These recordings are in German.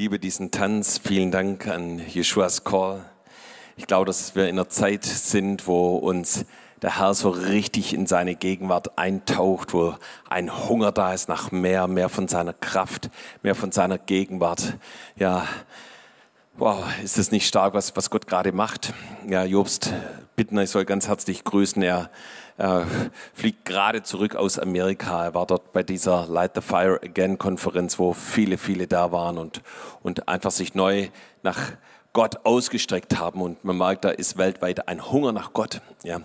liebe diesen Tanz. Vielen Dank an Jeschuas Call. Ich glaube, dass wir in einer Zeit sind, wo uns der Herr so richtig in seine Gegenwart eintaucht, wo ein Hunger da ist nach mehr, mehr von seiner Kraft, mehr von seiner Gegenwart. Ja, wow, ist es nicht stark, was, was Gott gerade macht? Ja, Jobst Bittner, ich soll ganz herzlich grüßen. Er er fliegt gerade zurück aus Amerika. Er war dort bei dieser Light the Fire Again Konferenz, wo viele, viele da waren und, und einfach sich neu nach Gott ausgestreckt haben. Und man merkt, da ist weltweit ein Hunger nach Gott. Ja.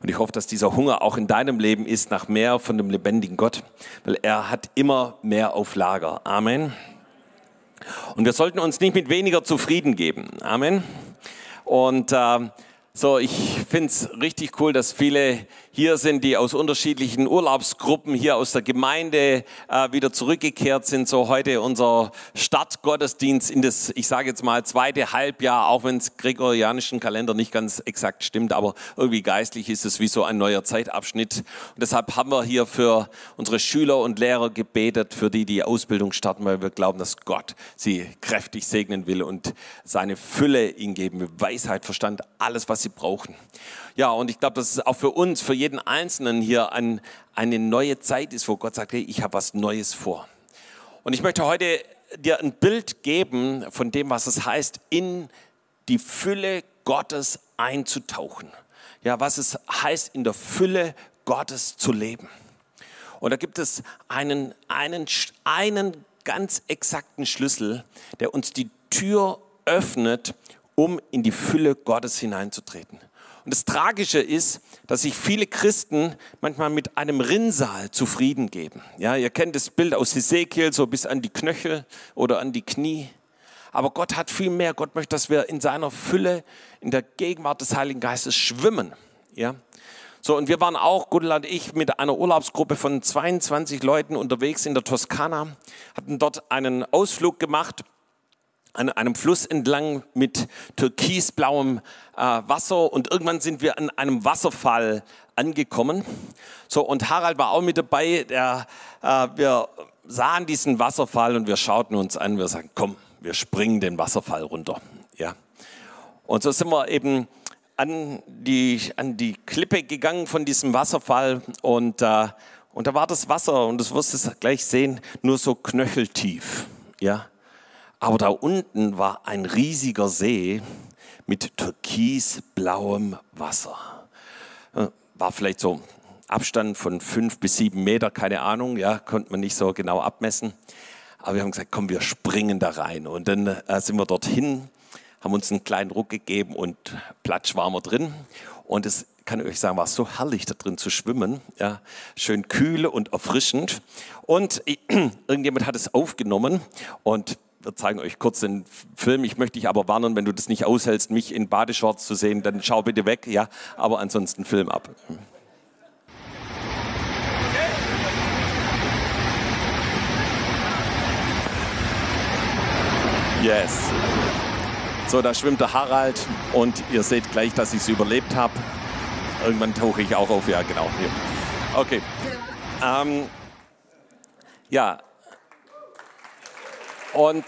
Und ich hoffe, dass dieser Hunger auch in deinem Leben ist nach mehr von dem lebendigen Gott, weil er hat immer mehr auf Lager. Amen. Und wir sollten uns nicht mit weniger zufrieden geben. Amen. Und äh, so, ich finde es richtig cool, dass viele hier sind, die aus unterschiedlichen Urlaubsgruppen hier aus der Gemeinde äh, wieder zurückgekehrt sind. So heute unser Startgottesdienst in das, ich sage jetzt mal, zweite Halbjahr, auch wenn es gregorianischen Kalender nicht ganz exakt stimmt, aber irgendwie geistlich ist es wie so ein neuer Zeitabschnitt. Und deshalb haben wir hier für unsere Schüler und Lehrer gebetet, für die die Ausbildung starten, weil wir glauben, dass Gott sie kräftig segnen will und seine Fülle ihnen geben, Weisheit, Verstand, alles, was sie brauchen. Ja, und ich glaube, dass es auch für uns, für jeden Einzelnen hier ein, eine neue Zeit ist, wo Gott sagt, hey, ich habe was Neues vor. Und ich möchte heute dir ein Bild geben von dem, was es heißt, in die Fülle Gottes einzutauchen. Ja, was es heißt, in der Fülle Gottes zu leben. Und da gibt es einen, einen, einen ganz exakten Schlüssel, der uns die Tür öffnet, um in die Fülle Gottes hineinzutreten. Und das Tragische ist, dass sich viele Christen manchmal mit einem Rinnsal zufrieden geben. Ja, ihr kennt das Bild aus Ezekiel, so bis an die Knöchel oder an die Knie. Aber Gott hat viel mehr. Gott möchte, dass wir in seiner Fülle, in der Gegenwart des Heiligen Geistes schwimmen. Ja. So, und wir waren auch, Gudel und ich, mit einer Urlaubsgruppe von 22 Leuten unterwegs in der Toskana, hatten dort einen Ausflug gemacht an einem Fluss entlang mit türkisblauem äh, Wasser und irgendwann sind wir an einem Wasserfall angekommen. So und Harald war auch mit dabei. Der, äh, wir sahen diesen Wasserfall und wir schauten uns an. Wir sagten, komm, wir springen den Wasserfall runter. Ja. Und so sind wir eben an die, an die Klippe gegangen von diesem Wasserfall und, äh, und da war das Wasser und das wirst du gleich sehen, nur so knöcheltief. Ja. Aber da unten war ein riesiger See mit türkisblauem Wasser. Äh, war vielleicht so Abstand von fünf bis sieben Meter, keine Ahnung, ja, konnte man nicht so genau abmessen. Aber wir haben gesagt, komm, wir springen da rein. Und dann äh, sind wir dorthin, haben uns einen kleinen Ruck gegeben und platsch waren wir drin. Und es kann ich euch sagen, war so herrlich da drin zu schwimmen. Ja, schön kühl und erfrischend. Und irgendjemand hat es aufgenommen und wir zeigen euch kurz den Film. Ich möchte dich aber warnen, wenn du das nicht aushältst, mich in Badeshorts zu sehen, dann schau bitte weg, ja. Aber ansonsten Film ab. Yes. So, da schwimmt der Harald und ihr seht gleich, dass ich es überlebt habe. Irgendwann tauche ich auch auf, ja genau. Hier. Okay. Ähm, ja, und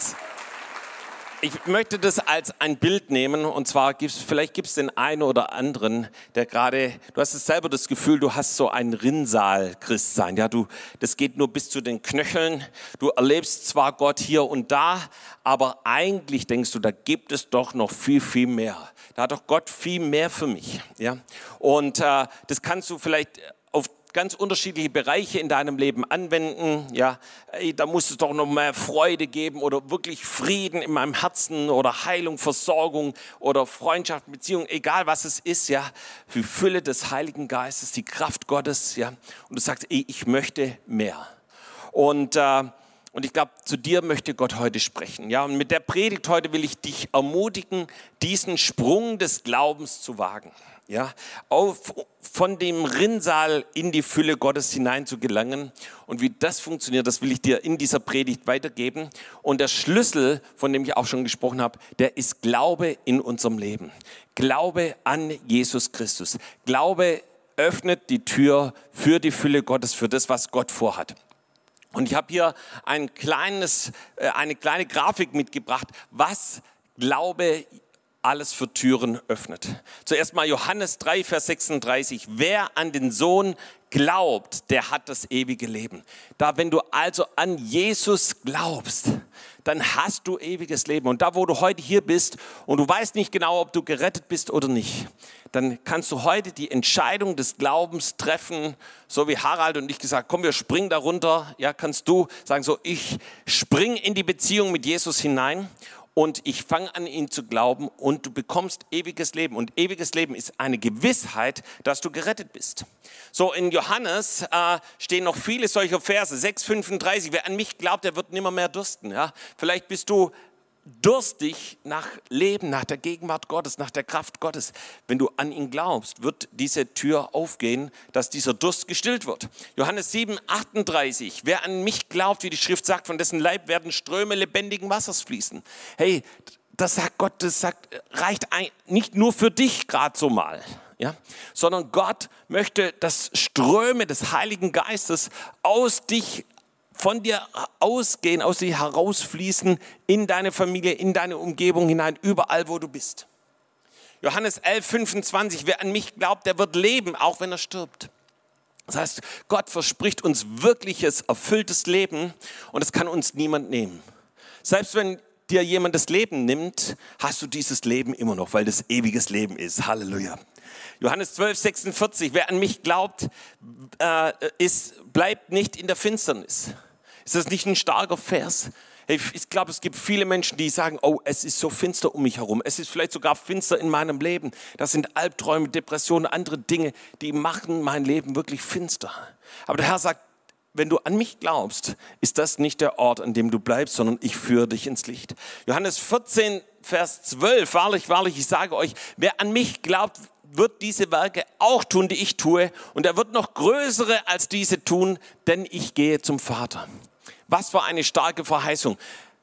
ich möchte das als ein Bild nehmen und zwar gibt's, vielleicht gibt es den einen oder anderen, der gerade, du hast es selber das Gefühl, du hast so ein Rinnsal-Christsein. Ja, du, das geht nur bis zu den Knöcheln. Du erlebst zwar Gott hier und da, aber eigentlich denkst du, da gibt es doch noch viel, viel mehr. Da hat doch Gott viel mehr für mich. Ja, und äh, das kannst du vielleicht ganz unterschiedliche Bereiche in deinem Leben anwenden. Ja, da muss es doch noch mehr Freude geben oder wirklich Frieden in meinem Herzen oder Heilung, Versorgung oder Freundschaft, Beziehung, egal was es ist. Ja, die Fülle des Heiligen Geistes, die Kraft Gottes. Ja, und du sagst, ey, ich möchte mehr. Und äh, und ich glaube, zu dir möchte Gott heute sprechen. Ja, und mit der Predigt heute will ich dich ermutigen, diesen Sprung des Glaubens zu wagen ja, auf, von dem Rinnsal in die Fülle Gottes hinein zu gelangen. Und wie das funktioniert, das will ich dir in dieser Predigt weitergeben. Und der Schlüssel, von dem ich auch schon gesprochen habe, der ist Glaube in unserem Leben. Glaube an Jesus Christus. Glaube öffnet die Tür für die Fülle Gottes, für das, was Gott vorhat. Und ich habe hier ein kleines, äh, eine kleine Grafik mitgebracht, was Glaube alles für Türen öffnet. Zuerst mal Johannes 3, Vers 36. Wer an den Sohn glaubt, der hat das ewige Leben. Da, wenn du also an Jesus glaubst, dann hast du ewiges Leben. Und da, wo du heute hier bist und du weißt nicht genau, ob du gerettet bist oder nicht, dann kannst du heute die Entscheidung des Glaubens treffen, so wie Harald und ich gesagt, komm, wir springen darunter. Ja, kannst du sagen, so, ich spring in die Beziehung mit Jesus hinein und ich fange an, ihn zu glauben und du bekommst ewiges Leben. Und ewiges Leben ist eine Gewissheit, dass du gerettet bist. So in Johannes äh, stehen noch viele solcher Verse, 6,35. Wer an mich glaubt, der wird nimmer mehr dursten. Ja? Vielleicht bist du durstig nach Leben, nach der Gegenwart Gottes, nach der Kraft Gottes. Wenn du an ihn glaubst, wird diese Tür aufgehen, dass dieser Durst gestillt wird. Johannes 7, 38. Wer an mich glaubt, wie die Schrift sagt, von dessen Leib werden Ströme lebendigen Wassers fließen. Hey, das sagt Gott, das sagt, reicht ein, nicht nur für dich gerade so mal. Ja, sondern Gott möchte, dass Ströme des Heiligen Geistes aus dich von dir ausgehen, aus dir herausfließen in deine Familie, in deine Umgebung hinein, überall, wo du bist. Johannes 11, 25, wer an mich glaubt, der wird leben, auch wenn er stirbt. Das heißt, Gott verspricht uns wirkliches, erfülltes Leben und es kann uns niemand nehmen. Selbst wenn dir jemand das Leben nimmt, hast du dieses Leben immer noch, weil das ewiges Leben ist. Halleluja. Johannes 12, 46, wer an mich glaubt, äh, ist, bleibt nicht in der Finsternis. Ist das nicht ein starker Vers? Ich glaube, es gibt viele Menschen, die sagen, oh, es ist so finster um mich herum. Es ist vielleicht sogar finster in meinem Leben. Das sind Albträume, Depressionen, andere Dinge, die machen mein Leben wirklich finster. Aber der Herr sagt, wenn du an mich glaubst, ist das nicht der Ort, an dem du bleibst, sondern ich führe dich ins Licht. Johannes 14, Vers 12, wahrlich, wahrlich, ich sage euch, wer an mich glaubt, wird diese Werke auch tun, die ich tue, und er wird noch größere als diese tun, denn ich gehe zum Vater. Was für eine starke Verheißung.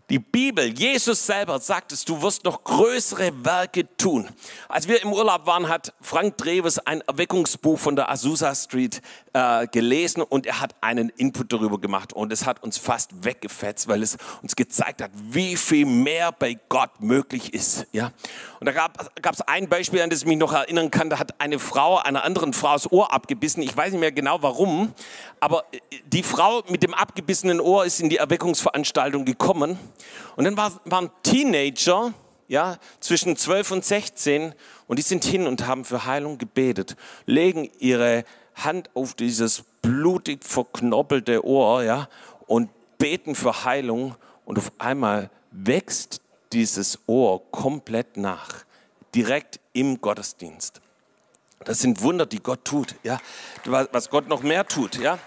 Die Bibel, Jesus selber sagt es, du wirst noch größere Werke tun. Als wir im Urlaub waren, hat Frank Dreves ein Erweckungsbuch von der Azusa Street äh, gelesen und er hat einen Input darüber gemacht und es hat uns fast weggefetzt, weil es uns gezeigt hat, wie viel mehr bei Gott möglich ist. Ja? Und da gab es ein Beispiel, an das ich mich noch erinnern kann, da hat eine Frau einer anderen Frau das Ohr abgebissen. Ich weiß nicht mehr genau warum, aber die Frau mit dem abgebissenen Ohr ist in die Erweckungsveranstaltung gekommen und dann war, waren Teenager, ja, zwischen 12 und 16 und die sind hin und haben für Heilung gebetet, legen ihre Hand auf dieses blutig verknobbelte Ohr, ja, und beten für Heilung und auf einmal wächst dieses Ohr komplett nach, direkt im Gottesdienst. Das sind Wunder, die Gott tut, ja, was Gott noch mehr tut, ja.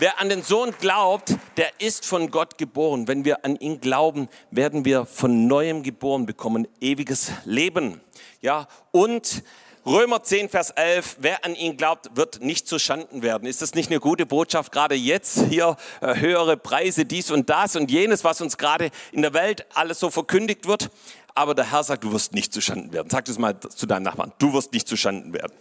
Wer an den Sohn glaubt, der ist von Gott geboren. Wenn wir an ihn glauben, werden wir von neuem geboren bekommen, ewiges Leben. Ja, und Römer 10, Vers 11, wer an ihn glaubt, wird nicht zu Schanden werden. Ist das nicht eine gute Botschaft, gerade jetzt hier äh, höhere Preise, dies und das und jenes, was uns gerade in der Welt alles so verkündigt wird? Aber der Herr sagt, du wirst nicht zu Schanden werden. Sag das mal zu deinem Nachbarn, du wirst nicht zu Schanden werden.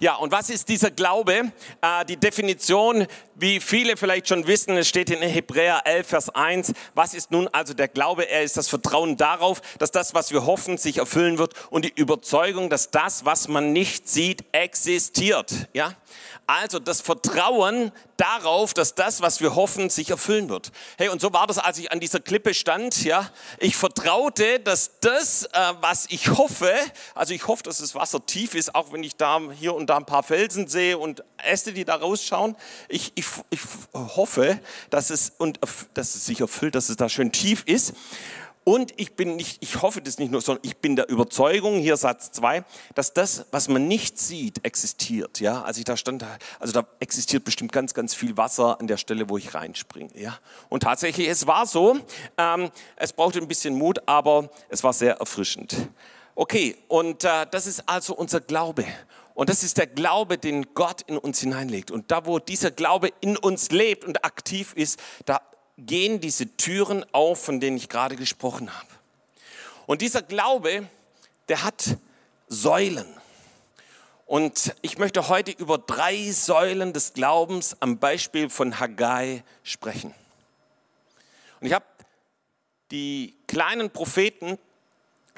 Ja, und was ist dieser Glaube? Äh, die Definition, wie viele vielleicht schon wissen, es steht in Hebräer 11, Vers 1. Was ist nun also der Glaube? Er ist das Vertrauen darauf, dass das, was wir hoffen, sich erfüllen wird und die Überzeugung, dass das, was man nicht sieht, existiert. Ja? Also das Vertrauen darauf, dass das, was wir hoffen, sich erfüllen wird. Hey, und so war das, als ich an dieser Klippe stand. Ja, ich vertraute, dass das, äh, was ich hoffe, also ich hoffe, dass das Wasser tief ist, auch wenn ich da hier und da ein paar Felsen sehe und Äste, die da rausschauen. Ich, ich, ich hoffe, dass es und dass es sich erfüllt, dass es da schön tief ist. Und ich bin nicht, ich hoffe das nicht nur, sondern ich bin der Überzeugung, hier Satz zwei, dass das, was man nicht sieht, existiert. Ja, als ich da stand, also da existiert bestimmt ganz, ganz viel Wasser an der Stelle, wo ich reinspringe. Ja, und tatsächlich, es war so. Ähm, es brauchte ein bisschen Mut, aber es war sehr erfrischend. Okay, und äh, das ist also unser Glaube. Und das ist der Glaube, den Gott in uns hineinlegt. Und da, wo dieser Glaube in uns lebt und aktiv ist, da gehen diese Türen auf, von denen ich gerade gesprochen habe. Und dieser Glaube, der hat Säulen. Und ich möchte heute über drei Säulen des Glaubens am Beispiel von Haggai sprechen. Und ich habe die kleinen Propheten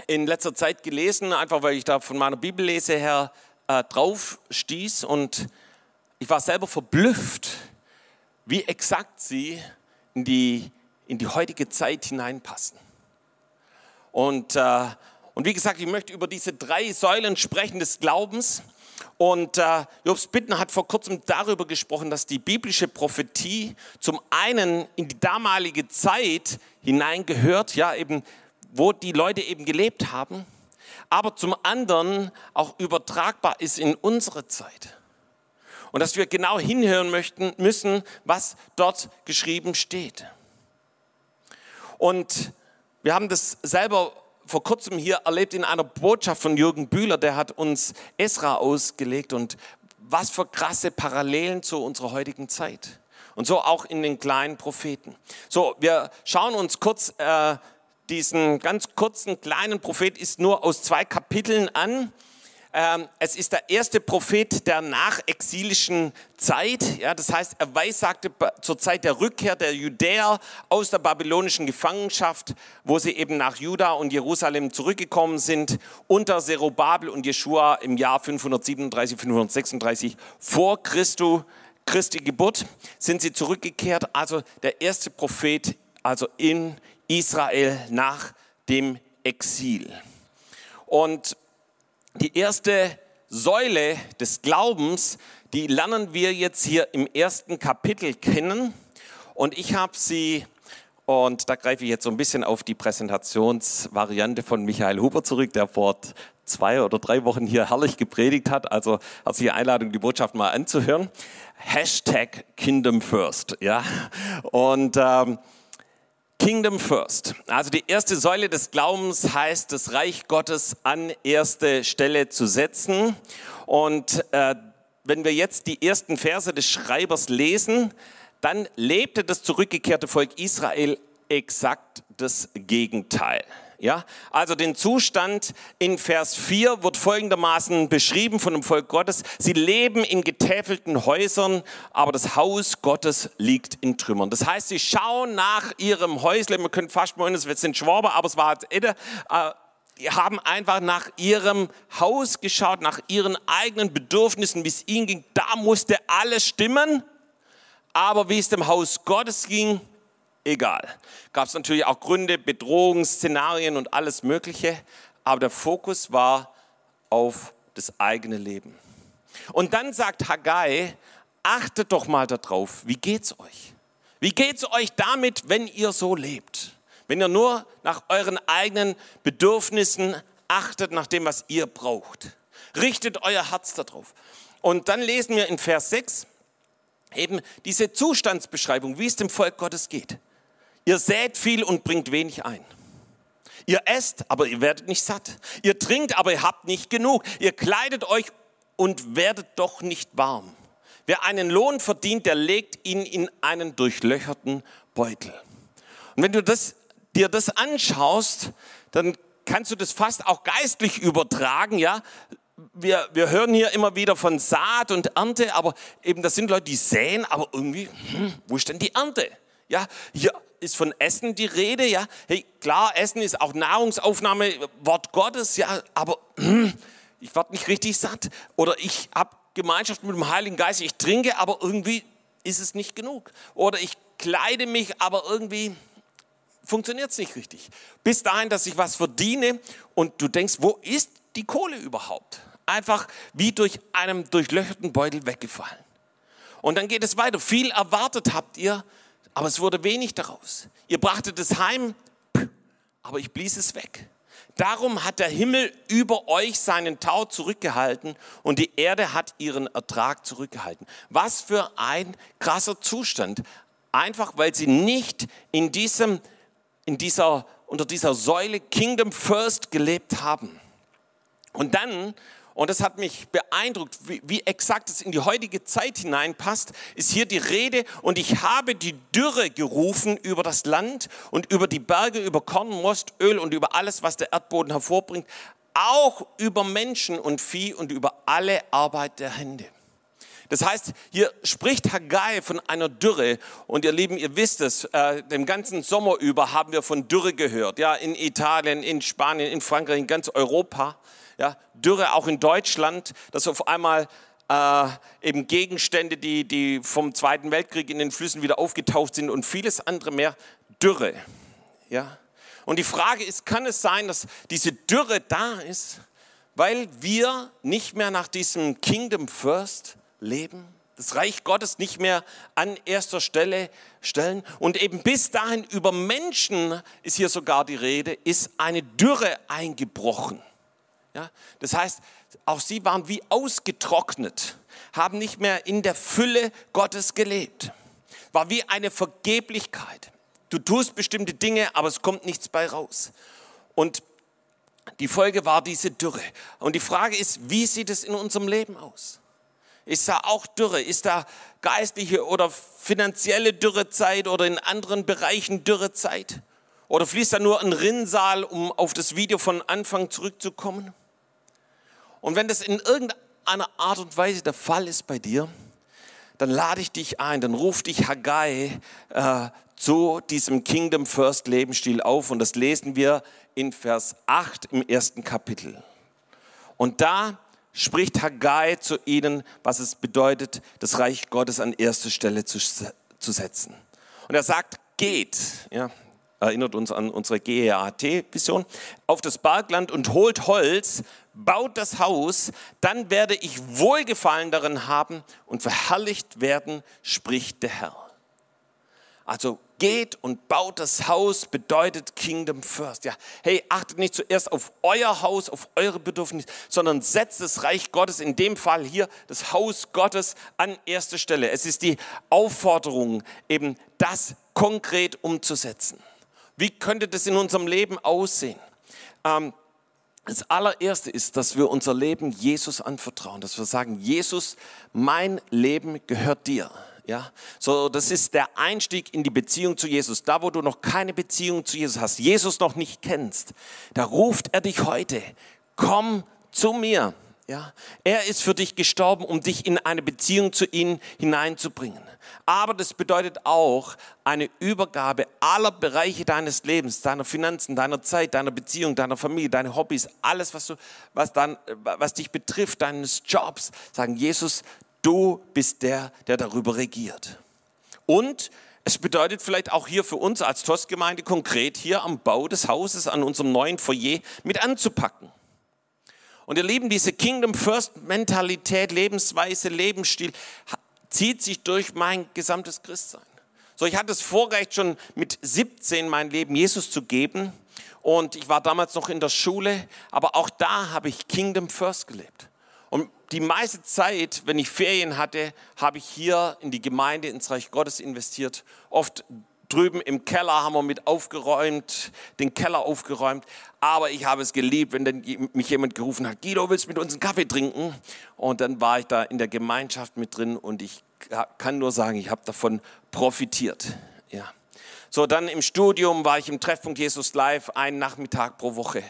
in letzter Zeit gelesen, einfach weil ich da von meiner Bibellese her äh, drauf stieß und ich war selber verblüfft, wie exakt sie in die, in die heutige Zeit hineinpassen. Und, äh, und wie gesagt, ich möchte über diese drei Säulen sprechen des Glaubens. Und äh, Jobs Bittner hat vor kurzem darüber gesprochen, dass die biblische Prophetie zum einen in die damalige Zeit hineingehört, ja eben, wo die Leute eben gelebt haben, aber zum anderen auch übertragbar ist in unsere Zeit. Und dass wir genau hinhören möchten, müssen, was dort geschrieben steht. Und wir haben das selber vor kurzem hier erlebt in einer Botschaft von Jürgen Bühler, der hat uns Esra ausgelegt und was für krasse Parallelen zu unserer heutigen Zeit. Und so auch in den kleinen Propheten. So, wir schauen uns kurz äh, diesen ganz kurzen kleinen Prophet, ist nur aus zwei Kapiteln an. Ähm, es ist der erste Prophet der nachexilischen Zeit. Ja, das heißt, er weissagte zur Zeit der Rückkehr der Judäer aus der babylonischen Gefangenschaft, wo sie eben nach Juda und Jerusalem zurückgekommen sind, unter Zerubabel und Jeschua im Jahr 537, 536 vor Christus, Christi Geburt, sind sie zurückgekehrt. Also der erste Prophet, also in Israel nach dem Exil. Und die erste Säule des Glaubens, die lernen wir jetzt hier im ersten Kapitel kennen. Und ich habe sie, und da greife ich jetzt so ein bisschen auf die Präsentationsvariante von Michael Huber zurück, der vor zwei oder drei Wochen hier herrlich gepredigt hat. Also herzliche Einladung, die Botschaft mal anzuhören. Hashtag Kingdom First. Ja? Und ähm, Kingdom First. Also die erste Säule des Glaubens heißt, das Reich Gottes an erste Stelle zu setzen. Und äh, wenn wir jetzt die ersten Verse des Schreibers lesen, dann lebte das zurückgekehrte Volk Israel exakt das Gegenteil. Ja, also den Zustand in Vers 4 wird folgendermaßen beschrieben von dem Volk Gottes. Sie leben in getäfelten Häusern, aber das Haus Gottes liegt in Trümmern. Das heißt, sie schauen nach ihrem Häusle. Man könnte fast meinen, es sind Schwaber, aber es war jetzt Edde. Äh, die haben einfach nach ihrem Haus geschaut, nach ihren eigenen Bedürfnissen, wie es ihnen ging. Da musste alles stimmen. Aber wie es dem Haus Gottes ging, egal. Gab es natürlich auch Gründe, Bedrohungsszenarien und alles Mögliche, aber der Fokus war auf das eigene Leben. Und dann sagt Haggai, achtet doch mal darauf, wie geht's euch? Wie geht's euch damit, wenn ihr so lebt? Wenn ihr nur nach euren eigenen Bedürfnissen achtet, nach dem, was ihr braucht. Richtet euer Herz darauf. Und dann lesen wir in Vers 6 eben diese Zustandsbeschreibung, wie es dem Volk Gottes geht. Ihr sät viel und bringt wenig ein. Ihr esst, aber ihr werdet nicht satt. Ihr trinkt, aber ihr habt nicht genug. Ihr kleidet euch und werdet doch nicht warm. Wer einen Lohn verdient, der legt ihn in einen durchlöcherten Beutel. Und wenn du das, dir das anschaust, dann kannst du das fast auch geistlich übertragen, ja. Wir, wir hören hier immer wieder von Saat und Ernte, aber eben das sind Leute, die säen, aber irgendwie, hm, wo ist denn die Ernte? Ja, hier ist von Essen die Rede, ja. Hey, klar, Essen ist auch Nahrungsaufnahme, Wort Gottes, ja, aber hm, ich werde nicht richtig satt. Oder ich habe Gemeinschaft mit dem Heiligen Geist, ich trinke, aber irgendwie ist es nicht genug. Oder ich kleide mich, aber irgendwie funktioniert es nicht richtig. Bis dahin, dass ich was verdiene und du denkst, wo ist die Kohle überhaupt? Einfach wie durch einen durchlöcherten Beutel weggefallen. Und dann geht es weiter. Viel erwartet habt ihr, aber es wurde wenig daraus. Ihr brachtet es heim, aber ich blies es weg. Darum hat der Himmel über euch seinen Tau zurückgehalten und die Erde hat ihren Ertrag zurückgehalten. Was für ein krasser Zustand. Einfach weil sie nicht in diesem, in dieser, unter dieser Säule Kingdom First gelebt haben. Und dann und das hat mich beeindruckt, wie, wie exakt es in die heutige Zeit hineinpasst, ist hier die Rede und ich habe die Dürre gerufen über das Land und über die Berge, über Korn, Most, Öl und über alles, was der Erdboden hervorbringt. auch über Menschen und Vieh und über alle Arbeit der Hände. Das heißt, hier spricht Haggai von einer Dürre. Und ihr Lieben, ihr wisst es, äh, den ganzen Sommer über haben wir von Dürre gehört. Ja, in Italien, in Spanien, in Frankreich, in ganz Europa. Ja, Dürre auch in Deutschland, dass auf einmal äh, eben Gegenstände, die, die vom Zweiten Weltkrieg in den Flüssen wieder aufgetaucht sind und vieles andere mehr. Dürre. Ja. Und die Frage ist, kann es sein, dass diese Dürre da ist, weil wir nicht mehr nach diesem Kingdom First leben? Das Reich Gottes nicht mehr an erster Stelle stellen. Und eben bis dahin über Menschen ist hier sogar die Rede, ist eine Dürre eingebrochen. Ja, das heißt, auch sie waren wie ausgetrocknet, haben nicht mehr in der Fülle Gottes gelebt. War wie eine Vergeblichkeit. Du tust bestimmte Dinge, aber es kommt nichts bei raus. Und die Folge war diese Dürre. Und die Frage ist, wie sieht es in unserem Leben aus? Ist da auch Dürre? Ist da geistliche oder finanzielle Dürrezeit oder in anderen Bereichen Dürrezeit? Oder fließt da nur ein Rinnsal, um auf das Video von Anfang zurückzukommen? Und wenn das in irgendeiner Art und Weise der Fall ist bei dir, dann lade ich dich ein, dann ruf dich Haggai äh, zu diesem Kingdom First Lebensstil auf und das lesen wir in Vers 8 im ersten Kapitel. Und da spricht Haggai zu ihnen, was es bedeutet, das Reich Gottes an erste Stelle zu, zu setzen. Und er sagt, geht, ja, erinnert uns an unsere GEAT-Vision, auf das Bergland und holt Holz, baut das Haus, dann werde ich Wohlgefallen darin haben und verherrlicht werden, spricht der Herr. Also geht und baut das Haus bedeutet Kingdom First. Ja, hey, achtet nicht zuerst auf euer Haus, auf eure Bedürfnisse, sondern setzt das Reich Gottes, in dem Fall hier das Haus Gottes an erste Stelle. Es ist die Aufforderung, eben das konkret umzusetzen. Wie könnte das in unserem Leben aussehen? Ähm, das allererste ist, dass wir unser Leben Jesus anvertrauen, dass wir sagen, Jesus, mein Leben gehört dir. Ja, so das ist der Einstieg in die Beziehung zu Jesus. Da, wo du noch keine Beziehung zu Jesus hast, Jesus noch nicht kennst, da ruft er dich heute, komm zu mir. Ja, er ist für dich gestorben, um dich in eine Beziehung zu ihm hineinzubringen. Aber das bedeutet auch eine Übergabe aller Bereiche deines Lebens, deiner Finanzen, deiner Zeit, deiner Beziehung, deiner Familie, deine Hobbys, alles, was, du, was, dann, was dich betrifft, deines Jobs. Sagen, Jesus, Du bist der, der darüber regiert. Und es bedeutet vielleicht auch hier für uns als TOS-Gemeinde konkret hier am Bau des Hauses, an unserem neuen Foyer mit anzupacken. Und ihr Lieben, diese Kingdom First Mentalität, Lebensweise, Lebensstil zieht sich durch mein gesamtes Christsein. So, ich hatte es Vorrecht schon mit 17 mein Leben Jesus zu geben und ich war damals noch in der Schule, aber auch da habe ich Kingdom First gelebt. Und die meiste Zeit, wenn ich Ferien hatte, habe ich hier in die Gemeinde, ins Reich Gottes investiert. Oft drüben im Keller haben wir mit aufgeräumt, den Keller aufgeräumt. Aber ich habe es geliebt, wenn dann mich jemand gerufen hat, Guido, willst du mit uns einen Kaffee trinken? Und dann war ich da in der Gemeinschaft mit drin und ich kann nur sagen, ich habe davon profitiert. Ja. So, dann im Studium war ich im Treffpunkt Jesus Live einen Nachmittag pro Woche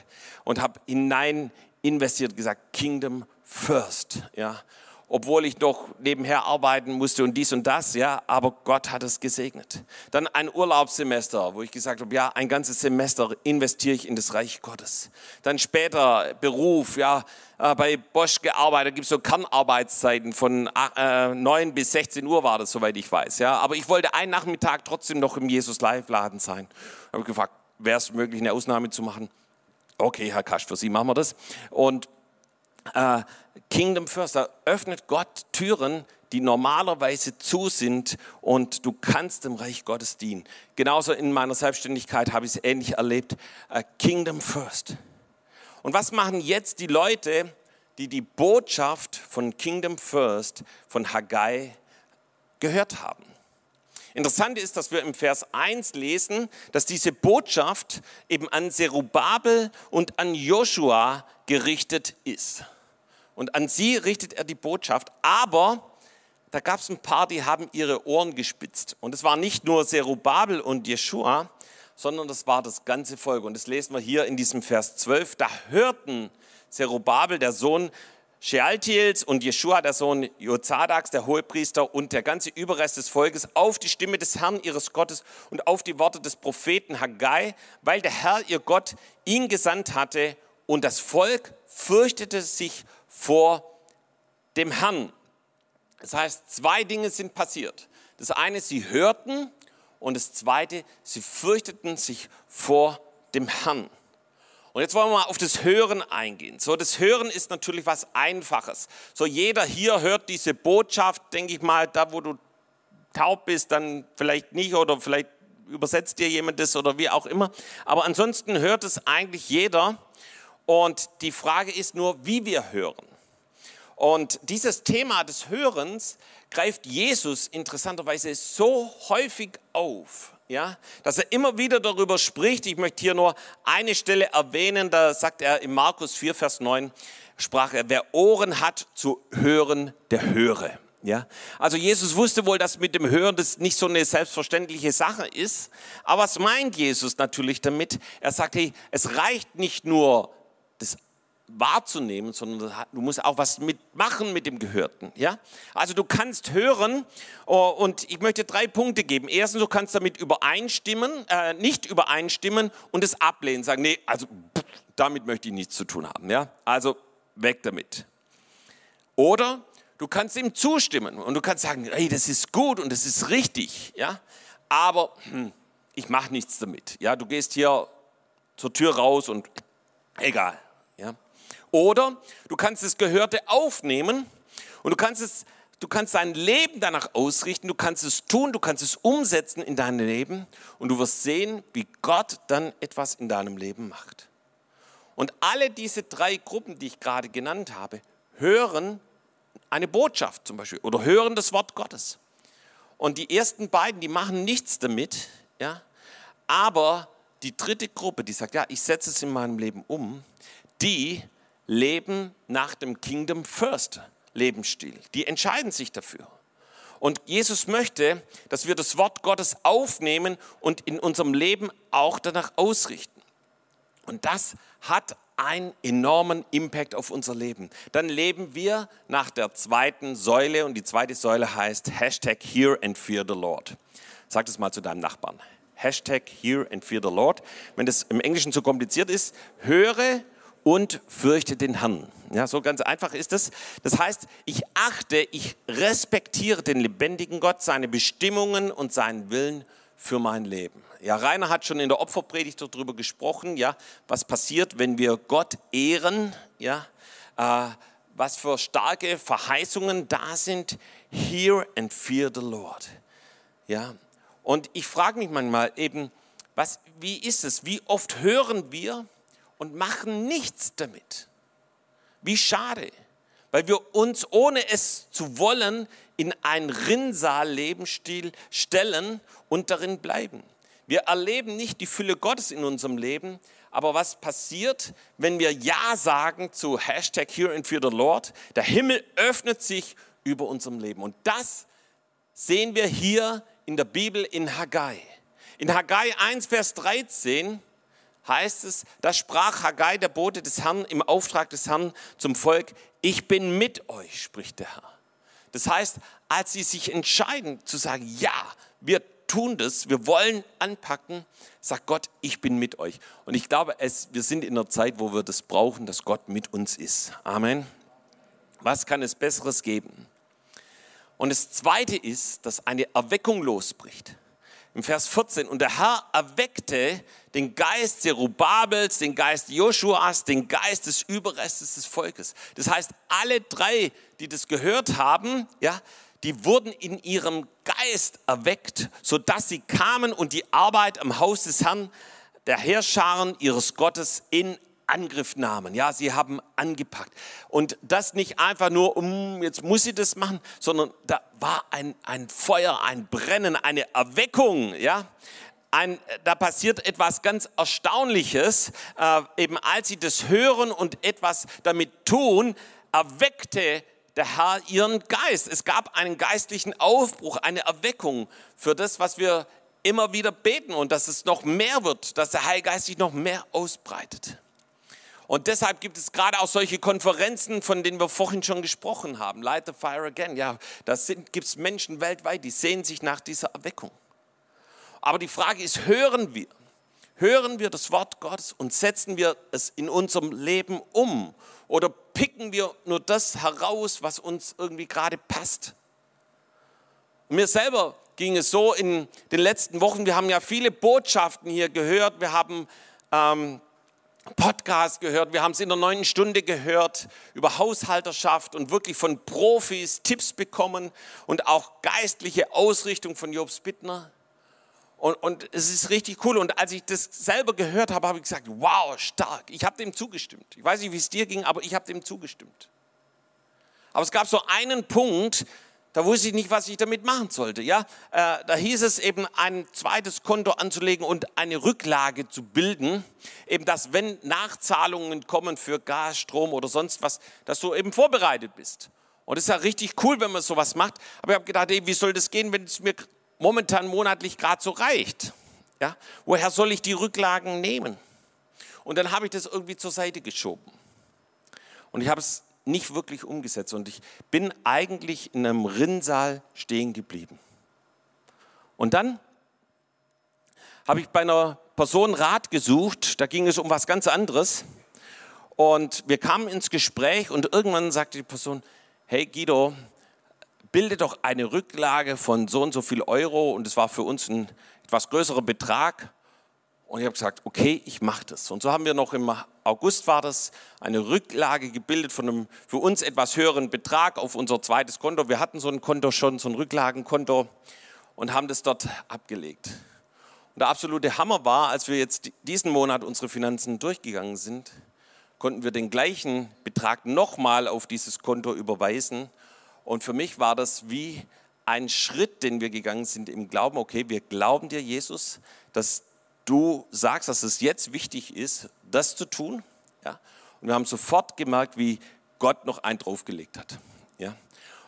und habe hinein investiert, gesagt, Kingdom first, ja. Obwohl ich noch nebenher arbeiten musste und dies und das, ja, aber Gott hat es gesegnet. Dann ein Urlaubssemester, wo ich gesagt habe, ja, ein ganzes Semester investiere ich in das Reich Gottes. Dann später Beruf, ja, äh, bei Bosch gearbeitet, gibt es so Kernarbeitszeiten von äh, 9 bis 16 Uhr war das, soweit ich weiß, ja. Aber ich wollte einen Nachmittag trotzdem noch im Jesus Live Laden sein. Habe gefragt, wäre es möglich, eine Ausnahme zu machen? Okay, Herr Kasch, für Sie machen wir das. Und äh, Kingdom First, da öffnet Gott Türen, die normalerweise zu sind und du kannst dem Reich Gottes dienen. Genauso in meiner Selbstständigkeit habe ich es ähnlich erlebt. Äh, Kingdom First. Und was machen jetzt die Leute, die die Botschaft von Kingdom First von Haggai gehört haben? Interessant ist, dass wir im Vers 1 lesen, dass diese Botschaft eben an Zerubabel und an Joshua gerichtet ist. Und an sie richtet er die Botschaft. Aber da gab es ein paar, die haben ihre Ohren gespitzt. Und es war nicht nur Zerubabel und Jeshua, sondern das war das ganze Volk. Und das lesen wir hier in diesem Vers 12. Da hörten Zerubabel, der Sohn Shealtiels und Jeschua, der Sohn Jozadaks, der Hohepriester und der ganze Überrest des Volkes auf die Stimme des Herrn ihres Gottes und auf die Worte des Propheten Haggai, weil der Herr ihr Gott ihn gesandt hatte und das Volk fürchtete sich vor dem Herrn. Das heißt, zwei Dinge sind passiert. Das eine, sie hörten und das zweite, sie fürchteten sich vor dem Herrn. Und jetzt wollen wir mal auf das Hören eingehen. So, das Hören ist natürlich was Einfaches. So, jeder hier hört diese Botschaft, denke ich mal, da wo du taub bist, dann vielleicht nicht oder vielleicht übersetzt dir jemand das oder wie auch immer. Aber ansonsten hört es eigentlich jeder. Und die Frage ist nur, wie wir hören. Und dieses Thema des Hörens greift Jesus interessanterweise so häufig auf ja, dass er immer wieder darüber spricht. Ich möchte hier nur eine Stelle erwähnen, da sagt er in Markus 4, Vers 9, sprach er, wer Ohren hat zu hören, der höre. Ja, also Jesus wusste wohl, dass mit dem Hören das nicht so eine selbstverständliche Sache ist. Aber was meint Jesus natürlich damit? Er sagt, hey, es reicht nicht nur das wahrzunehmen, sondern du musst auch was mitmachen mit dem Gehörten. Ja? Also du kannst hören oh, und ich möchte drei Punkte geben. Erstens, du kannst damit übereinstimmen, äh, nicht übereinstimmen und es ablehnen, sagen, nee, also damit möchte ich nichts zu tun haben. Ja? Also weg damit. Oder du kannst ihm zustimmen und du kannst sagen, hey, das ist gut und das ist richtig, ja? aber hm, ich mache nichts damit. Ja? Du gehst hier zur Tür raus und egal. Oder du kannst das Gehörte aufnehmen und du kannst es Du kannst dein Leben danach ausrichten, du kannst es tun, du kannst es umsetzen in dein Leben und du wirst sehen, wie Gott dann etwas in deinem Leben macht. Und alle diese drei Gruppen, die ich gerade genannt habe, hören eine Botschaft zum Beispiel oder hören das Wort Gottes. Und die ersten beiden, die machen nichts damit, ja, aber die dritte Gruppe, die sagt, ja, ich setze es in meinem Leben um, die leben nach dem Kingdom First Lebensstil. Die entscheiden sich dafür. Und Jesus möchte, dass wir das Wort Gottes aufnehmen und in unserem Leben auch danach ausrichten. Und das hat einen enormen Impact auf unser Leben. Dann leben wir nach der zweiten Säule und die zweite Säule heißt Hashtag Hear and Fear the Lord. Sag das mal zu deinem Nachbarn. Hashtag Hear and Fear the Lord. Wenn das im Englischen zu kompliziert ist, höre und fürchte den Herrn. Ja, so ganz einfach ist es. Das heißt, ich achte, ich respektiere den lebendigen Gott, seine Bestimmungen und seinen Willen für mein Leben. Ja, Rainer hat schon in der Opferpredigt darüber gesprochen, ja, was passiert, wenn wir Gott ehren, ja, äh, was für starke Verheißungen da sind. Hear and fear the Lord. Ja, und ich frage mich manchmal eben, was, wie ist es? Wie oft hören wir, und machen nichts damit. Wie schade, weil wir uns, ohne es zu wollen, in einen Rinnsal-Lebensstil stellen und darin bleiben. Wir erleben nicht die Fülle Gottes in unserem Leben, aber was passiert, wenn wir Ja sagen zu Hashtag Here and Fear the Lord? Der Himmel öffnet sich über unserem Leben. Und das sehen wir hier in der Bibel in Haggai. In Haggai 1, Vers 13 heißt es, da sprach Haggai, der Bote des Herrn, im Auftrag des Herrn zum Volk, ich bin mit euch, spricht der Herr. Das heißt, als sie sich entscheiden zu sagen, ja, wir tun das, wir wollen anpacken, sagt Gott, ich bin mit euch. Und ich glaube, es, wir sind in einer Zeit, wo wir das brauchen, dass Gott mit uns ist. Amen. Was kann es Besseres geben? Und das Zweite ist, dass eine Erweckung losbricht im Vers 14, und der Herr erweckte den Geist Zerubabels, den Geist Joshuas, den Geist des Überrestes des Volkes. Das heißt, alle drei, die das gehört haben, ja, die wurden in ihrem Geist erweckt, sodass sie kamen und die Arbeit am Haus des Herrn, der Herrscharen ihres Gottes in Angriff nahmen. Ja, sie haben angepackt. Und das nicht einfach nur, um, jetzt muss sie das machen, sondern da war ein, ein Feuer, ein Brennen, eine Erweckung. Ja, ein, da passiert etwas ganz Erstaunliches. Äh, eben als sie das hören und etwas damit tun, erweckte der Herr ihren Geist. Es gab einen geistlichen Aufbruch, eine Erweckung für das, was wir immer wieder beten und dass es noch mehr wird, dass der Heilige Geist sich noch mehr ausbreitet. Und deshalb gibt es gerade auch solche Konferenzen, von denen wir vorhin schon gesprochen haben. Light the Fire Again. Ja, da gibt es Menschen weltweit, die sehen sich nach dieser Erweckung. Aber die Frage ist, hören wir? Hören wir das Wort Gottes und setzen wir es in unserem Leben um? Oder picken wir nur das heraus, was uns irgendwie gerade passt? Und mir selber ging es so in den letzten Wochen. Wir haben ja viele Botschaften hier gehört. Wir haben ähm, Podcast gehört, wir haben es in der neunten Stunde gehört über Haushalterschaft und wirklich von Profis Tipps bekommen und auch geistliche Ausrichtung von Jobs Bittner. Und, und es ist richtig cool. Und als ich das selber gehört habe, habe ich gesagt, wow, stark. Ich habe dem zugestimmt. Ich weiß nicht, wie es dir ging, aber ich habe dem zugestimmt. Aber es gab so einen Punkt, da wusste ich nicht, was ich damit machen sollte. Ja, äh, da hieß es eben, ein zweites Konto anzulegen und eine Rücklage zu bilden, eben dass wenn Nachzahlungen kommen für Gas, Strom oder sonst was, dass du eben vorbereitet bist. Und es ist ja richtig cool, wenn man sowas macht. Aber ich habe gedacht, ey, wie soll das gehen, wenn es mir momentan monatlich gerade so reicht? Ja, woher soll ich die Rücklagen nehmen? Und dann habe ich das irgendwie zur Seite geschoben. Und ich habe es nicht wirklich umgesetzt. Und ich bin eigentlich in einem Rinnsal stehen geblieben. Und dann habe ich bei einer Person Rat gesucht, da ging es um was ganz anderes. Und wir kamen ins Gespräch und irgendwann sagte die Person, hey Guido, bilde doch eine Rücklage von so und so viel Euro und es war für uns ein etwas größerer Betrag. Und ich habe gesagt, okay, ich mache das. Und so haben wir noch im August war das eine Rücklage gebildet von einem für uns etwas höheren Betrag auf unser zweites Konto. Wir hatten so ein Konto schon, so ein Rücklagenkonto und haben das dort abgelegt. Und der absolute Hammer war, als wir jetzt diesen Monat unsere Finanzen durchgegangen sind, konnten wir den gleichen Betrag nochmal auf dieses Konto überweisen. Und für mich war das wie ein Schritt, den wir gegangen sind im Glauben. Okay, wir glauben dir, Jesus, dass du sagst, dass es jetzt wichtig ist, das zu tun. Ja? Und wir haben sofort gemerkt, wie Gott noch einen draufgelegt hat. Ja?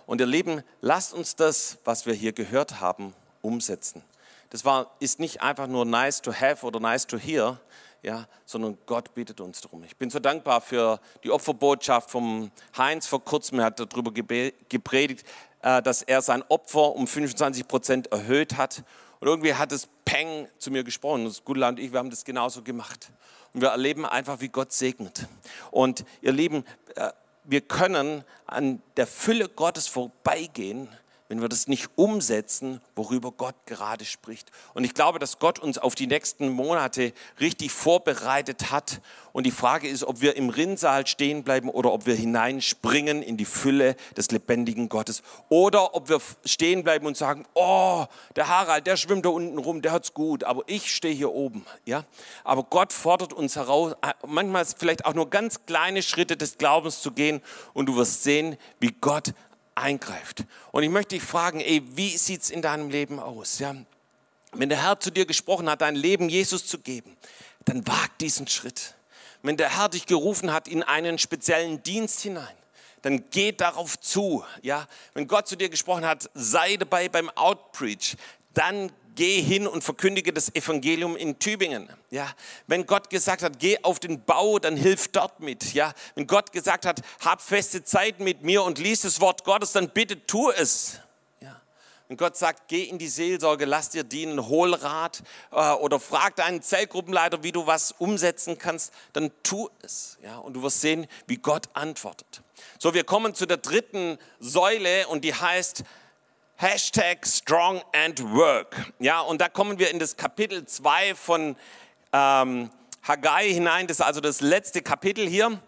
Und ihr Lieben, lasst uns das, was wir hier gehört haben, umsetzen. Das war, ist nicht einfach nur nice to have oder nice to hear, ja, sondern Gott bittet uns darum. Ich bin so dankbar für die Opferbotschaft vom Heinz vor kurzem. Er hat darüber gepredigt, äh, dass er sein Opfer um 25 Prozent erhöht hat. Und irgendwie hat es Peng zu mir gesprochen. Das Gudela und ich, wir haben das genauso gemacht. Und wir erleben einfach, wie Gott segnet. Und ihr Lieben, äh, wir können an der Fülle Gottes vorbeigehen, wenn wir das nicht umsetzen, worüber Gott gerade spricht. Und ich glaube, dass Gott uns auf die nächsten Monate richtig vorbereitet hat. Und die Frage ist, ob wir im Rinnsal stehen bleiben oder ob wir hineinspringen in die Fülle des lebendigen Gottes. Oder ob wir stehen bleiben und sagen, oh, der Harald, der schwimmt da unten rum, der hat's gut, aber ich stehe hier oben. Ja? Aber Gott fordert uns heraus, manchmal vielleicht auch nur ganz kleine Schritte des Glaubens zu gehen und du wirst sehen, wie Gott eingreift. Und ich möchte dich fragen, ey, wie sieht es in deinem Leben aus? Ja? Wenn der Herr zu dir gesprochen hat, dein Leben Jesus zu geben, dann wag diesen Schritt. Wenn der Herr dich gerufen hat in einen speziellen Dienst hinein, dann geh darauf zu. Ja? Wenn Gott zu dir gesprochen hat, sei dabei beim Outpreach, dann geh hin und verkündige das Evangelium in Tübingen. Ja, wenn Gott gesagt hat, geh auf den Bau, dann hilf dort mit. Ja, wenn Gott gesagt hat, hab feste Zeit mit mir und lies das Wort Gottes, dann bitte tu es. Ja, wenn Gott sagt, geh in die Seelsorge, lass dir dienen, hol Rat äh, oder frag deinen Zellgruppenleiter, wie du was umsetzen kannst, dann tu es. Ja, und du wirst sehen, wie Gott antwortet. So, wir kommen zu der dritten Säule und die heißt Hashtag Strong and Work. Ja, und da kommen wir in das Kapitel 2 von ähm, Haggai hinein. Das ist also das letzte Kapitel hier.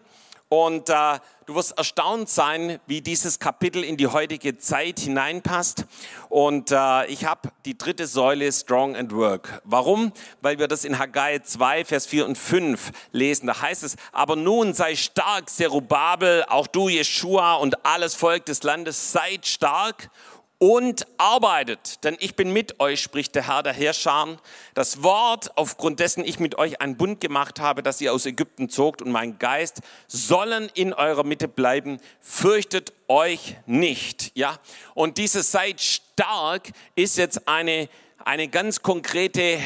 Und äh, du wirst erstaunt sein, wie dieses Kapitel in die heutige Zeit hineinpasst. Und äh, ich habe die dritte Säule Strong and Work. Warum? Weil wir das in Haggai 2, Vers 4 und 5 lesen. Da heißt es, aber nun sei stark, Zerubabel, auch du, Jeshua und alles Volk des Landes, seid stark und arbeitet, denn ich bin mit euch, spricht der Herr der Herrscher. Das Wort, aufgrund dessen ich mit euch einen Bund gemacht habe, dass ihr aus Ägypten zogt und mein Geist sollen in eurer Mitte bleiben. Fürchtet euch nicht, ja. Und dieses seid stark ist jetzt eine, eine ganz konkrete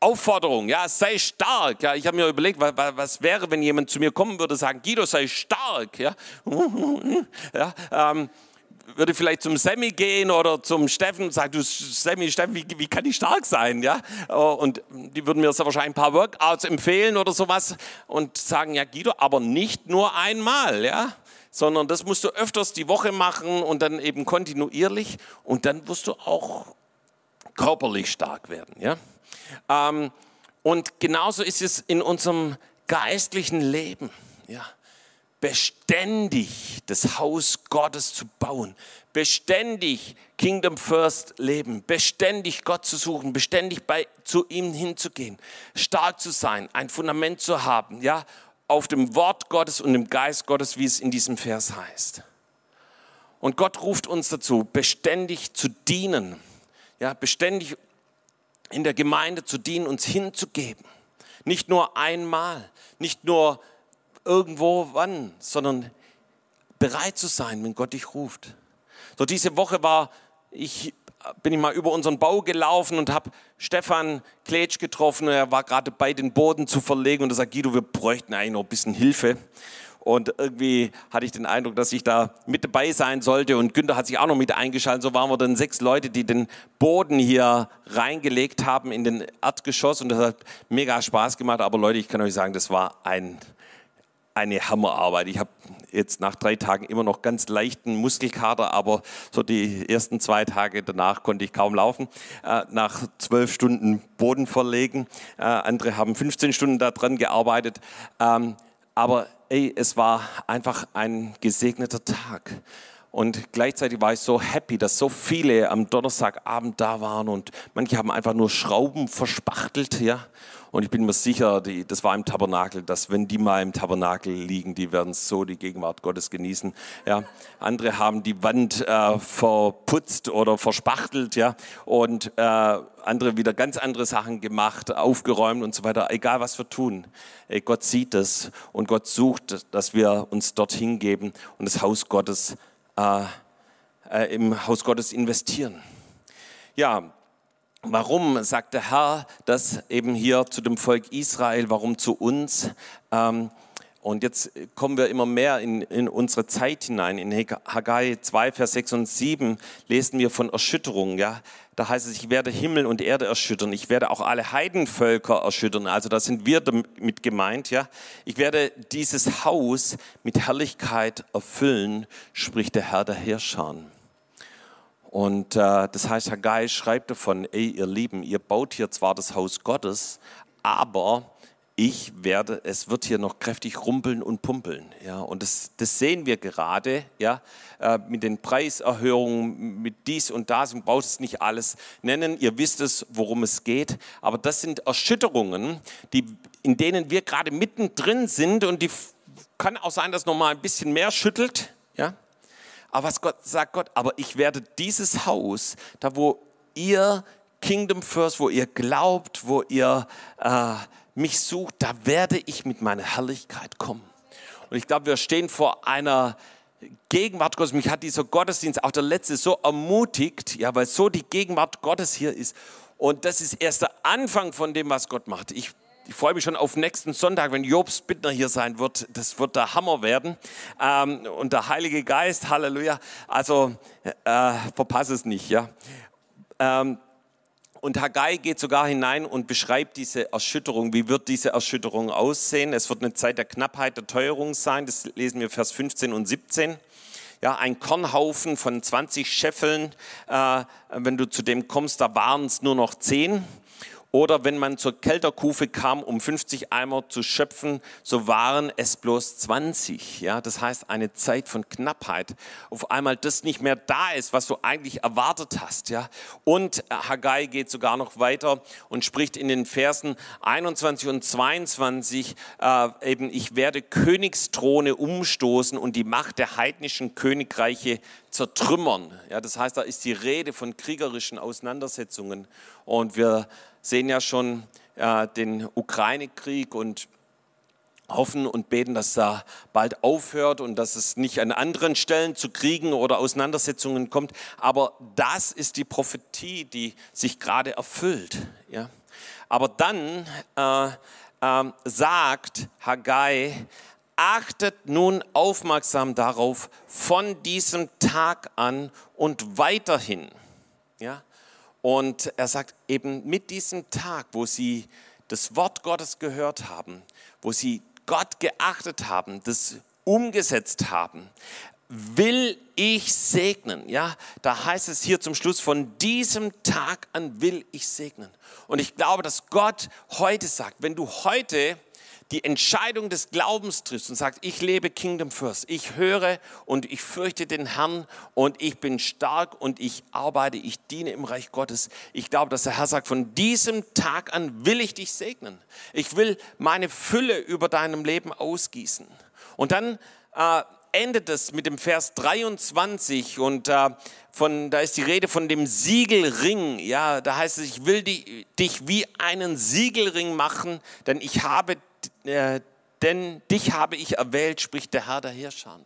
Aufforderung, ja, sei stark. Ja, ich habe mir überlegt, was, was, wäre, wenn jemand zu mir kommen würde, sagen, Guido, sei stark. Ja, ja ähm, würde vielleicht zum Sammy gehen oder zum Steffen und sagen, du Sammy, Steffen, wie, wie kann ich stark sein? Ja, und die würden mir so wahrscheinlich ein paar Workouts empfehlen oder sowas und sagen, ja, Guido, aber nicht nur einmal, ja, sondern das musst du öfters die Woche machen und dann eben kontinuierlich und dann wirst du auch körperlich stark werden, ja. Ähm, und genauso ist es in unserem geistlichen Leben. Ja. Beständig das Haus Gottes zu bauen, beständig Kingdom First leben, beständig Gott zu suchen, beständig bei, zu ihm hinzugehen, stark zu sein, ein Fundament zu haben, ja, auf dem Wort Gottes und dem Geist Gottes, wie es in diesem Vers heißt. Und Gott ruft uns dazu, beständig zu dienen, ja, beständig in der Gemeinde zu dienen, uns hinzugeben. Nicht nur einmal, nicht nur irgendwo wann, sondern bereit zu sein, wenn Gott dich ruft. So diese Woche war ich bin ich mal über unseren Bau gelaufen und habe Stefan Kletsch getroffen. Er war gerade bei den Boden zu verlegen und er sagt, Guido, wir bräuchten eigentlich noch ein bisschen Hilfe. Und irgendwie hatte ich den Eindruck, dass ich da mit dabei sein sollte. Und Günther hat sich auch noch mit eingeschaltet. So waren wir dann sechs Leute, die den Boden hier reingelegt haben in den Erdgeschoss. Und das hat mega Spaß gemacht. Aber Leute, ich kann euch sagen, das war ein, eine Hammerarbeit. Ich habe jetzt nach drei Tagen immer noch ganz leichten Muskelkater, aber so die ersten zwei Tage danach konnte ich kaum laufen. Äh, nach zwölf Stunden Boden verlegen. Äh, andere haben 15 Stunden daran gearbeitet. Ähm, aber ey, es war einfach ein gesegneter Tag. Und gleichzeitig war ich so happy, dass so viele am Donnerstagabend da waren und manche haben einfach nur Schrauben verspachtelt, ja. Und ich bin mir sicher, die, das war im Tabernakel, dass wenn die mal im Tabernakel liegen, die werden so die Gegenwart Gottes genießen. Ja. Andere haben die Wand äh, verputzt oder verspachtelt, ja. Und äh, andere wieder ganz andere Sachen gemacht, aufgeräumt und so weiter. Egal was wir tun, ey, Gott sieht es und Gott sucht, dass wir uns dorthin geben und das Haus Gottes äh, äh, im Haus Gottes investieren. Ja, Warum sagt der Herr das eben hier zu dem Volk Israel? Warum zu uns? Ähm, und jetzt kommen wir immer mehr in, in, unsere Zeit hinein. In Haggai 2, Vers 6 und 7 lesen wir von Erschütterung. Ja? Da heißt es, ich werde Himmel und Erde erschüttern. Ich werde auch alle Heidenvölker erschüttern. Also da sind wir damit gemeint. Ja? Ich werde dieses Haus mit Herrlichkeit erfüllen, spricht der Herr der Herrscher. Und äh, das heißt, Haggai schreibt davon, ey ihr Lieben, ihr baut hier zwar das Haus Gottes, aber ich werde, es wird hier noch kräftig rumpeln und pumpeln. Ja, und das, das sehen wir gerade, ja, äh, mit den Preiserhöhungen, mit dies und das und braucht es nicht alles nennen. Ihr wisst es, worum es geht. Aber das sind Erschütterungen, die, in denen wir gerade mittendrin sind und die kann auch sein, dass noch mal ein bisschen mehr schüttelt, ja. Aber was Gott sagt Gott, aber ich werde dieses Haus, da wo ihr Kingdom First, wo ihr glaubt, wo ihr äh, mich sucht, da werde ich mit meiner Herrlichkeit kommen. Und ich glaube, wir stehen vor einer Gegenwart Gottes. Mich hat dieser Gottesdienst, auch der letzte, so ermutigt, ja, weil so die Gegenwart Gottes hier ist. Und das ist erst der Anfang von dem, was Gott macht. Ich ich freue mich schon auf nächsten Sonntag, wenn Jobs Bittner hier sein wird. Das wird der Hammer werden. Ähm, und der Heilige Geist, Halleluja. Also äh, verpasse es nicht, ja. Ähm, und Haggai geht sogar hinein und beschreibt diese Erschütterung. Wie wird diese Erschütterung aussehen? Es wird eine Zeit der Knappheit, der Teuerung sein. Das lesen wir Vers 15 und 17 ja, ein Kornhaufen von 20 Scheffeln. Äh, wenn du zu dem kommst, da waren es nur noch 10. Oder wenn man zur Kelterkufe kam, um 50 Eimer zu schöpfen, so waren es bloß 20. Ja, das heißt eine Zeit von Knappheit. Auf einmal das nicht mehr da ist, was du eigentlich erwartet hast. Ja, und Haggai geht sogar noch weiter und spricht in den Versen 21 und 22 äh, eben: Ich werde Königsthrone umstoßen und die Macht der heidnischen Königreiche zertrümmern. Ja, das heißt, da ist die Rede von kriegerischen Auseinandersetzungen und wir sehen ja schon äh, den Ukraine-Krieg und hoffen und beten, dass da bald aufhört und dass es nicht an anderen Stellen zu Kriegen oder Auseinandersetzungen kommt. Aber das ist die Prophetie, die sich gerade erfüllt. Ja? Aber dann äh, äh, sagt Haggai, achtet nun aufmerksam darauf von diesem Tag an und weiterhin. Ja? Und er sagt eben mit diesem Tag, wo sie das Wort Gottes gehört haben, wo sie Gott geachtet haben, das umgesetzt haben, will ich segnen. Ja, da heißt es hier zum Schluss, von diesem Tag an will ich segnen. Und ich glaube, dass Gott heute sagt, wenn du heute die Entscheidung des Glaubens triffst und sagst, ich lebe Kingdom First, ich höre und ich fürchte den Herrn und ich bin stark und ich arbeite, ich diene im Reich Gottes. Ich glaube, dass der Herr sagt, von diesem Tag an will ich dich segnen. Ich will meine Fülle über deinem Leben ausgießen. Und dann äh, endet es mit dem Vers 23 und äh, von, da ist die Rede von dem Siegelring. Ja, da heißt es, ich will die, dich wie einen Siegelring machen, denn ich habe denn dich habe ich erwählt, spricht der Herr der Herrscher.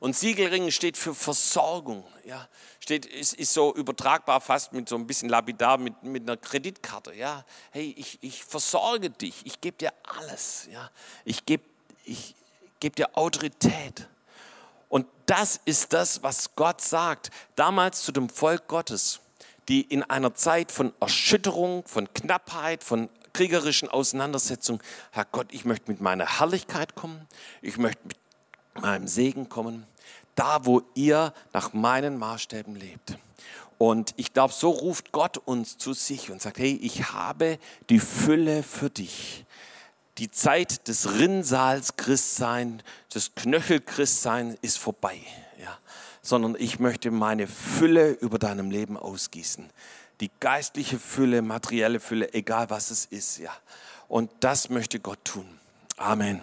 Und Siegelring steht für Versorgung. Ja, steht, ist, ist so übertragbar fast mit so ein bisschen lapidar mit, mit einer Kreditkarte. Ja, hey, ich, ich versorge dich, ich gebe dir alles. Ja, ich gebe ich geb dir Autorität. Und das ist das, was Gott sagt, damals zu dem Volk Gottes, die in einer Zeit von Erschütterung, von Knappheit, von kriegerischen Auseinandersetzung, Herr Gott, ich möchte mit meiner Herrlichkeit kommen, ich möchte mit meinem Segen kommen, da wo ihr nach meinen Maßstäben lebt. Und ich glaube, so ruft Gott uns zu sich und sagt, hey, ich habe die Fülle für dich. Die Zeit des Rinnsals Christsein, des Knöchel-Christsein ist vorbei. Ja. Sondern ich möchte meine Fülle über deinem Leben ausgießen die geistliche Fülle, materielle Fülle, egal was es ist, ja. Und das möchte Gott tun. Amen.